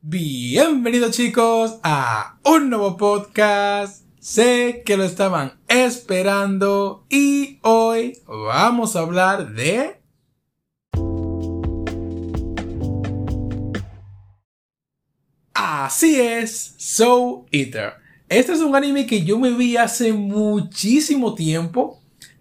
Bienvenidos chicos a un nuevo podcast. Sé que lo estaban esperando y hoy vamos a hablar de... Así es, Soul Eater. Este es un anime que yo me vi hace muchísimo tiempo.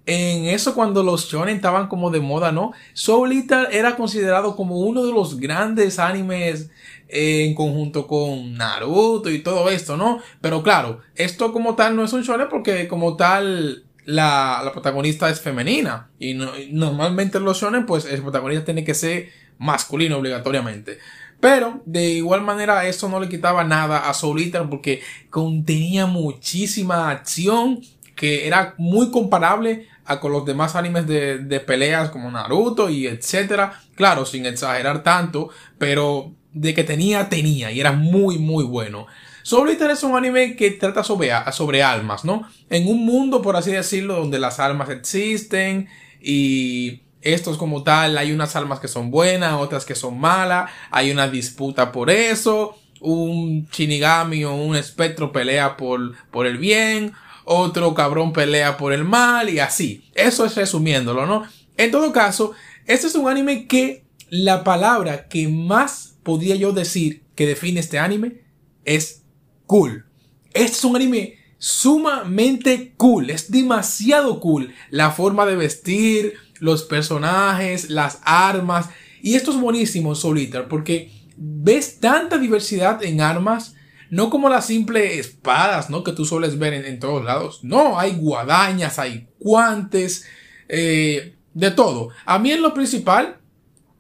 En eso cuando los shonen estaban como de moda, ¿no? Soul Eater era considerado como uno de los grandes animes en conjunto con Naruto y todo esto, ¿no? Pero claro, esto como tal no es un shonen porque como tal la, protagonista es femenina y, no, normalmente en los shonen pues el protagonista tiene que ser masculino obligatoriamente. Pero de igual manera eso no le quitaba nada a Soul Eater porque contenía muchísima acción que era muy comparable a con los demás animes de, de peleas como Naruto y etcétera. Claro, sin exagerar tanto, pero de que tenía, tenía y era muy, muy bueno. Soul Eater es un anime que trata sobre, sobre almas, ¿no? En un mundo, por así decirlo, donde las almas existen y estos como tal, hay unas almas que son buenas, otras que son malas, hay una disputa por eso, un Shinigami o un espectro pelea por, por el bien, otro cabrón pelea por el mal y así. Eso es resumiéndolo, ¿no? En todo caso, este es un anime que la palabra que más podría yo decir que define este anime es cool. Este es un anime sumamente cool, es demasiado cool la forma de vestir, los personajes, las armas y esto es buenísimo Solitaire porque ves tanta diversidad en armas no como las simples espadas, ¿no? Que tú sueles ver en, todos lados. No, hay guadañas, hay guantes, eh, de todo. A mí en lo principal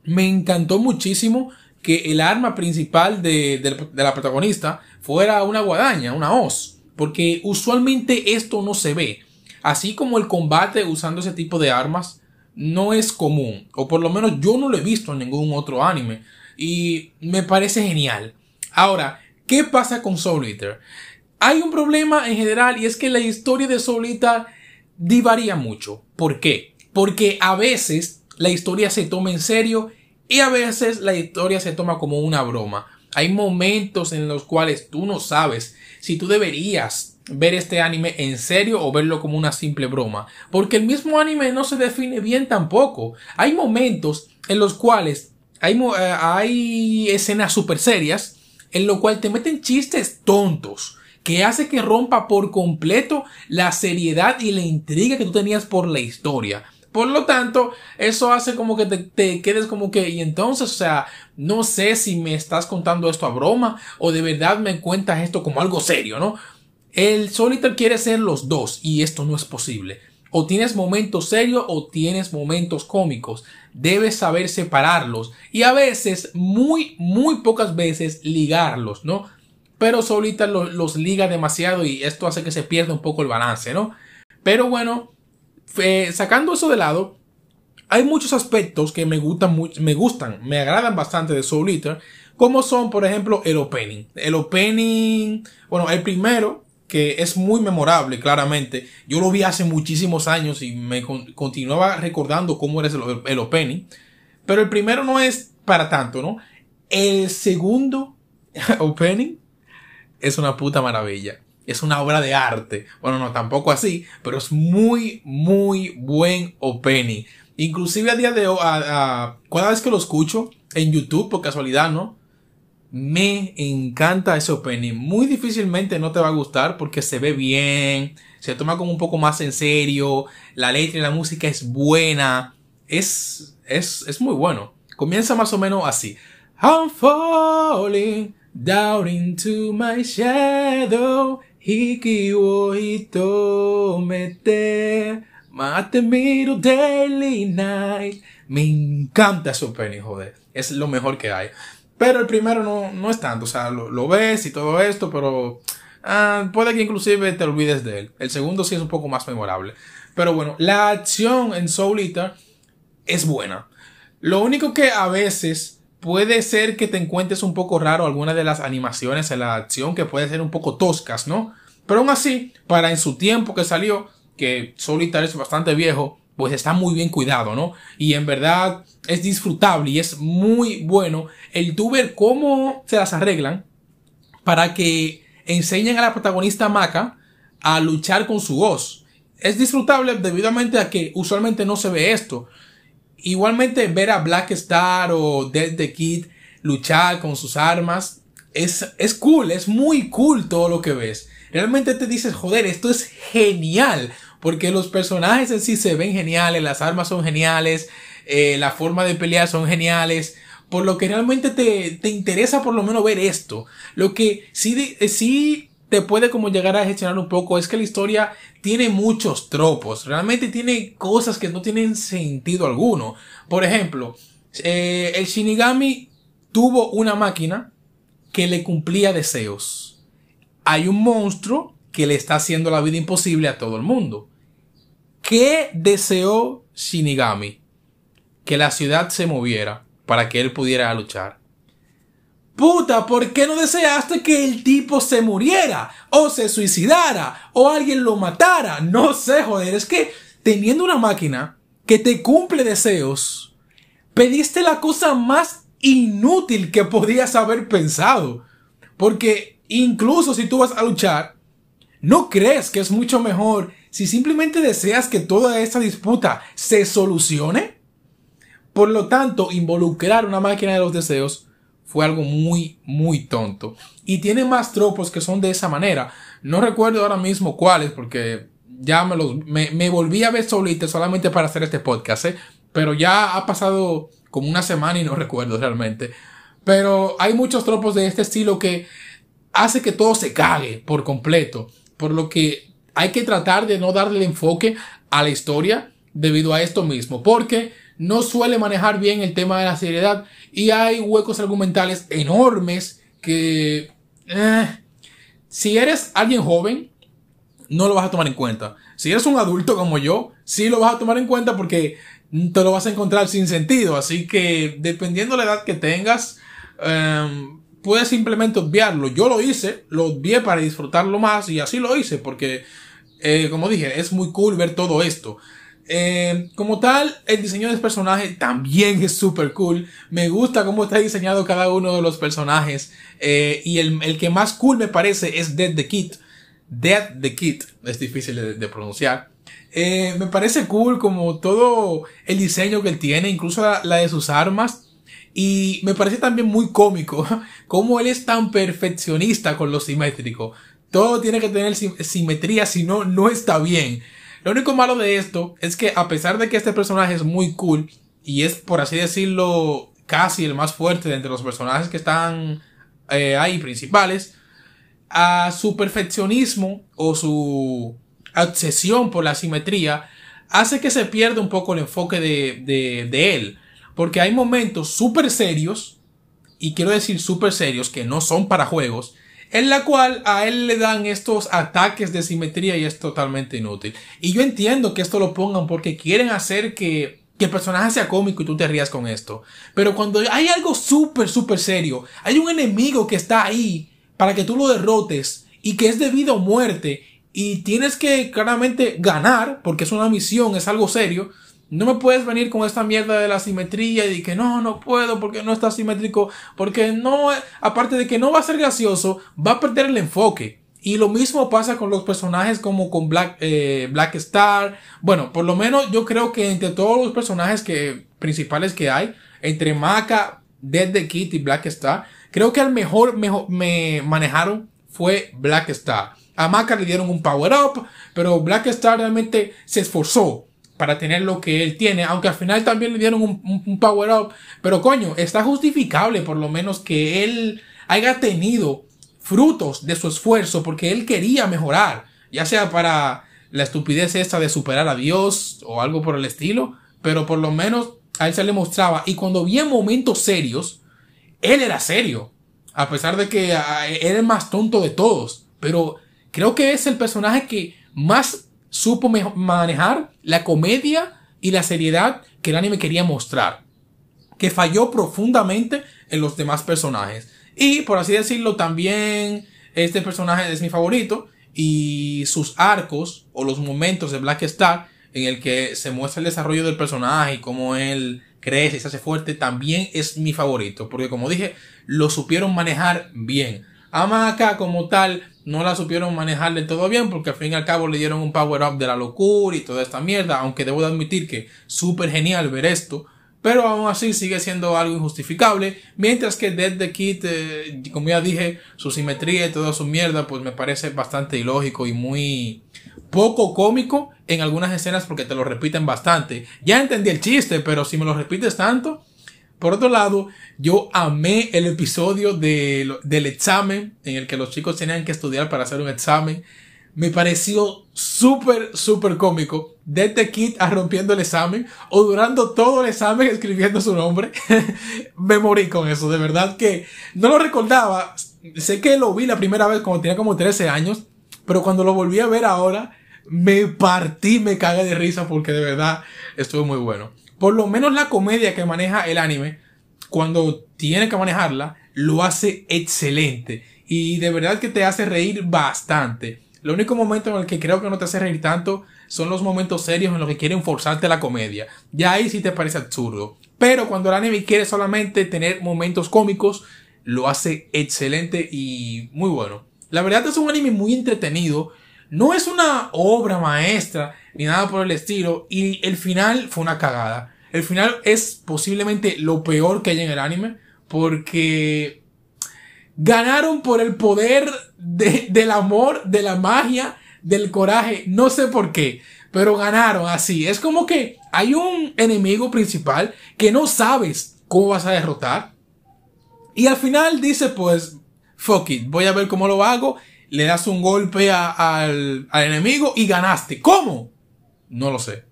me encantó muchísimo que el arma principal de, la protagonista fuera una guadaña, una hoz, porque usualmente esto no se ve. Así como el combate usando ese tipo de armas no es común, o por lo menos yo no lo he visto en ningún otro anime, y me parece genial. Ahora, ¿qué pasa con Soul Eater? Hay un problema en general y es que la historia de Soul Eater divaría mucho. ¿Por qué? Porque a veces la historia se toma en serio y a veces la historia se toma como una broma. Hay momentos en los cuales tú no sabes si tú deberías ver este anime en serio o verlo como una simple broma. Porque el mismo anime no se define bien tampoco. Hay momentos en los cuales hay, eh, hay escenas super serias en lo cual te meten chistes tontos que hace que rompa por completo la seriedad y la intriga que tú tenías por la historia. Por lo tanto, eso hace como que te, quedes como que, y entonces, o sea, no sé si me estás contando esto a broma o de verdad me cuentas esto como algo serio, ¿no? El Solitaire quiere ser los dos y esto no es posible. O tienes momentos serios o tienes momentos cómicos. Debes saber separarlos y a veces, muy, muy pocas veces, ligarlos, ¿no? Pero Solitaire los, los liga demasiado y esto hace que se pierda un poco el balance, ¿no? Pero bueno, sacando eso de lado, hay muchos aspectos que me gustan, me gustan, me agradan bastante de Soul como son, por ejemplo, el opening. El opening, bueno, el primero, que es muy memorable, claramente. Yo lo vi hace muchísimos años y me continuaba recordando cómo era el, el opening. Pero el primero no es para tanto, ¿no? El segundo opening es una puta maravilla es una obra de arte. Bueno, no, tampoco así, pero es muy, muy buen opening. Inclusive a día de hoy, cada vez que lo escucho en YouTube, por casualidad, ¿no? Me encanta ese opening. Muy difícilmente no te va a gustar porque se ve bien, se toma como un poco más en serio, la letra y la música es buena, es, es, es muy bueno. Comienza más o menos así. I'm falling down into my shadow Hiki wo hito mete, mate miro daily night. Me encanta ese opening, joder. Es lo mejor que hay. Pero el primero no, no es tanto. O sea, lo, ves y todo esto, pero ah, puede que inclusive te olvides de él. El segundo sí es un poco más memorable. Pero bueno, la acción en Soul Eater es buena. Lo único que a veces puede ser que te encuentres un poco raro algunas de las animaciones en la acción que puede ser un poco toscas, ¿no? Pero aún así, para en su tiempo que salió, que Solitaire es bastante viejo, pues está muy bien cuidado, ¿no? Y en verdad es disfrutable y es muy bueno el tú ver cómo se las arreglan para que enseñen a la protagonista Maka a luchar con su voz. Es disfrutable debidamente a que usualmente no se ve esto. Igualmente ver a Black Star o Dead the Kid luchar con sus armas es, es cool, es muy cool todo lo que ves. Realmente te dices, joder, esto es genial. Porque los personajes en sí se ven geniales, las armas son geniales, eh, la forma de pelear son geniales. Por lo que realmente te, te interesa por lo menos ver esto. Lo que sí, eh, sí te puede como llegar a gestionar un poco es que la historia tiene muchos tropos. Realmente tiene cosas que no tienen sentido alguno. Por ejemplo, eh, el Shinigami tuvo una máquina que le cumplía deseos. Hay un monstruo que le está haciendo la vida imposible a todo el mundo. ¿Qué deseó Shinigami? Que la ciudad se moviera para que él pudiera luchar. Puta, ¿por qué no deseaste que el tipo se muriera? O se suicidara? O alguien lo matara? No sé, joder, es que teniendo una máquina que te cumple deseos, pediste la cosa más inútil que podías haber pensado. Porque incluso si tú vas a luchar, ¿No crees que es mucho mejor si simplemente deseas que toda esta disputa se solucione? Por lo tanto, involucrar una máquina de los deseos fue algo muy, muy tonto. Y tiene más tropos que son de esa manera. No recuerdo ahora mismo cuáles, porque ya me los, me, volví a ver solita solamente para hacer este podcast, ¿eh? Pero ya ha pasado como una semana y no recuerdo realmente. Pero hay muchos tropos de este estilo que hace que todo se cague por completo por lo que hay que tratar de no darle enfoque a la historia debido a esto mismo, porque no suele manejar bien el tema de la seriedad y hay huecos argumentales enormes que eh, si eres alguien joven no lo vas a tomar en cuenta. Si eres un adulto como yo, sí lo vas a tomar en cuenta porque te lo vas a encontrar sin sentido. Así que dependiendo de la edad que tengas, eh, puedes simplemente obviarlo. Yo lo hice, lo obvié para disfrutarlo más y así lo hice porque, eh, como dije, es muy cool ver todo esto. Eh, como tal, el diseño del personaje también es súper cool. Me gusta cómo está diseñado cada uno de los personajes. Eh, y el, que más cool me parece es Dead the Kid. Dead the Kid. Es difícil de, pronunciar. me parece cool como todo el diseño que él tiene, incluso la de sus armas. Y me parece también muy cómico cómo él es tan perfeccionista con lo simétrico. Todo tiene que tener simetría, si no, no está bien. Lo único malo de esto es que a pesar de que este personaje es muy cool y es, por así decirlo, casi el más fuerte de entre los personajes que están eh, ahí principales, a su perfeccionismo o su obsesión por la simetría hace que se pierda un poco el enfoque de, de, de él. Porque hay momentos súper serios, y quiero decir súper serios, que no son para juegos, en la cual a él le dan estos ataques de simetría y es totalmente inútil. Y yo entiendo que esto lo pongan porque quieren hacer que, que el personaje sea cómico y tú te rías con esto. Pero cuando hay algo súper, súper serio, hay un enemigo que está ahí para que tú lo derrotes y que es debido a muerte y tienes que claramente ganar porque es una misión, es algo serio, no me puedes venir con esta mierda de la simetría y que no, no puedo porque no está simétrico, porque no, aparte de que no va a ser gracioso, va a perder el enfoque. Y lo mismo pasa con los personajes como con Black, eh, Black Star. Bueno, por lo menos yo creo que entre todos los personajes que, principales que hay, entre Maka, Dead the Kid y Black Star, creo que al mejor, mejor me manejaron fue Black Star. A Maka le dieron un power up, pero Black Star realmente se esforzó para tener lo que él tiene, aunque al final también le dieron un, power up, pero coño, está justificable por lo menos que él haya tenido frutos de su esfuerzo porque él quería mejorar, ya sea para la estupidez esta de superar a Dios o algo por el estilo, pero por lo menos a él se le mostraba. Y cuando vi momentos serios, él era serio, a pesar de que ah, era el más tonto de todos, pero creo que es el personaje que más supo manejar la comedia y la seriedad que el anime quería mostrar, que falló profundamente en los demás personajes. Y por así decirlo, también este personaje es mi favorito y sus arcos o los momentos de Black Star en el que se muestra el desarrollo del personaje y cómo él crece y se hace fuerte, también es mi favorito. Porque como dije, lo supieron manejar bien. Amaka como tal no la supieron manejar del todo bien porque al fin y al cabo le dieron un power up de la locura y toda esta mierda, aunque debo de admitir que súper genial ver esto, pero aún así sigue siendo algo injustificable, mientras que Dead the Kid, eh, como ya dije, su simetría y toda su mierda, pues me parece bastante ilógico y muy poco cómico en algunas escenas porque te lo repiten bastante. Ya entendí el chiste, pero si me lo repites tanto, por otro lado, yo amé el episodio del examen en el que los chicos tenían que estudiar para hacer un examen. Me pareció súper, súper cómico. Desde Kid a rompiendo el examen o durando todo el examen escribiendo su nombre. me morí con eso, de verdad que no lo recordaba. Sé que lo vi la primera vez cuando tenía como 13 años, pero cuando lo volví a ver ahora, me partí, me cagué de risa porque de verdad estuvo muy bueno por lo menos la comedia que maneja el anime, cuando tiene que manejarla, lo hace excelente. Y de verdad que te hace reír bastante. Lo único momento en el que creo que no te hace reír tanto son los momentos serios en los que quieren forzarte la comedia. Ya ahí sí te parece absurdo. Pero cuando el anime quiere solamente tener momentos cómicos, lo hace excelente y muy bueno. La verdad es un anime muy entretenido. No es una obra maestra ni nada por el estilo. Y el final fue una cagada. El final es posiblemente lo peor que hay en el anime. Porque ganaron por el poder del amor, de la magia, del coraje. No sé por qué. Pero ganaron así. Es como que hay un enemigo principal que no sabes cómo vas a derrotar. Y al final dice pues, fuck it, voy a ver cómo lo hago. Le das un golpe al, al enemigo y ganaste. ¿Cómo? No lo sé.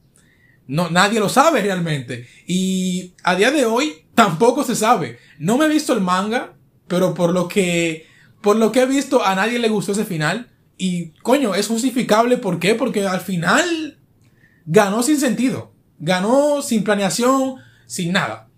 No, nadie lo sabe realmente. Y a día de hoy tampoco se sabe. No me he visto el manga, pero por lo que, por lo que he visto, a nadie le gustó ese final. Y coño, es justificable. ¿Por qué? Porque al final ganó sin sentido. Ganó sin planeación, sin nada.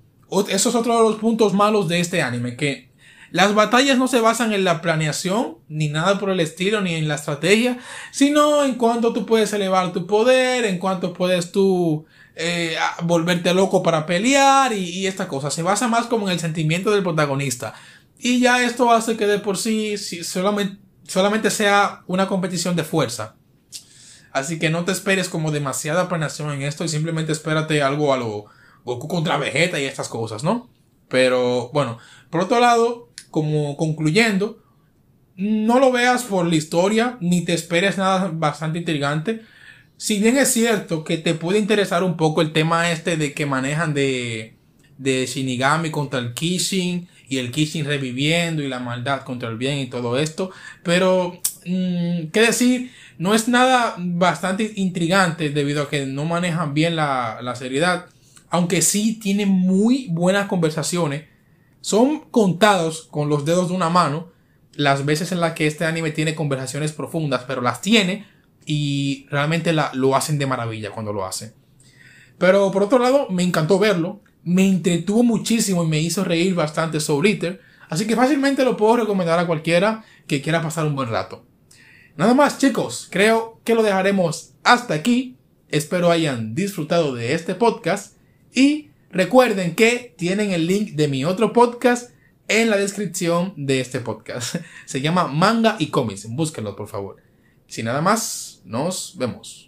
Eso es otro de los puntos malos de este anime, que las batallas no se basan en la planeación, ni nada por el estilo, ni en la estrategia, sino en cuánto tú puedes elevar tu poder, en cuánto puedes tú eh, volverte loco para pelear y, y, esta cosa. Se basa más como en el sentimiento del protagonista. Y ya esto hace que de por sí, solamente, solamente sea una competición de fuerza. Así que no te esperes como demasiada planeación en esto y simplemente espérate algo a lo Goku contra Vegeta y estas cosas, ¿no? Pero bueno, por otro lado, como concluyendo, no lo veas por la historia, ni te esperes nada bastante intrigante. Si bien es cierto que te puede interesar un poco el tema este de que manejan de, de Shinigami contra el Kishin y el Kishin reviviendo y la maldad contra el bien y todo esto, pero, mm, ¿qué decir? No es nada bastante intrigante debido a que no manejan bien la, la seriedad, aunque sí tienen muy buenas conversaciones son contados con los dedos de una mano las veces en las que este anime tiene conversaciones profundas, pero las tiene y realmente la, lo hacen de maravilla cuando lo hacen. Pero por otro lado, me encantó verlo, me entretuvo muchísimo y me hizo reír bastante sobre Iter, así que fácilmente lo puedo recomendar a cualquiera que quiera pasar un buen rato. Nada más chicos, creo que lo dejaremos hasta aquí, espero hayan disfrutado de este podcast y Recuerden que tienen el link de mi otro podcast en la descripción de este podcast. Se llama Manga y Cómics. Búsquenlo, por favor. Sin nada más, nos vemos.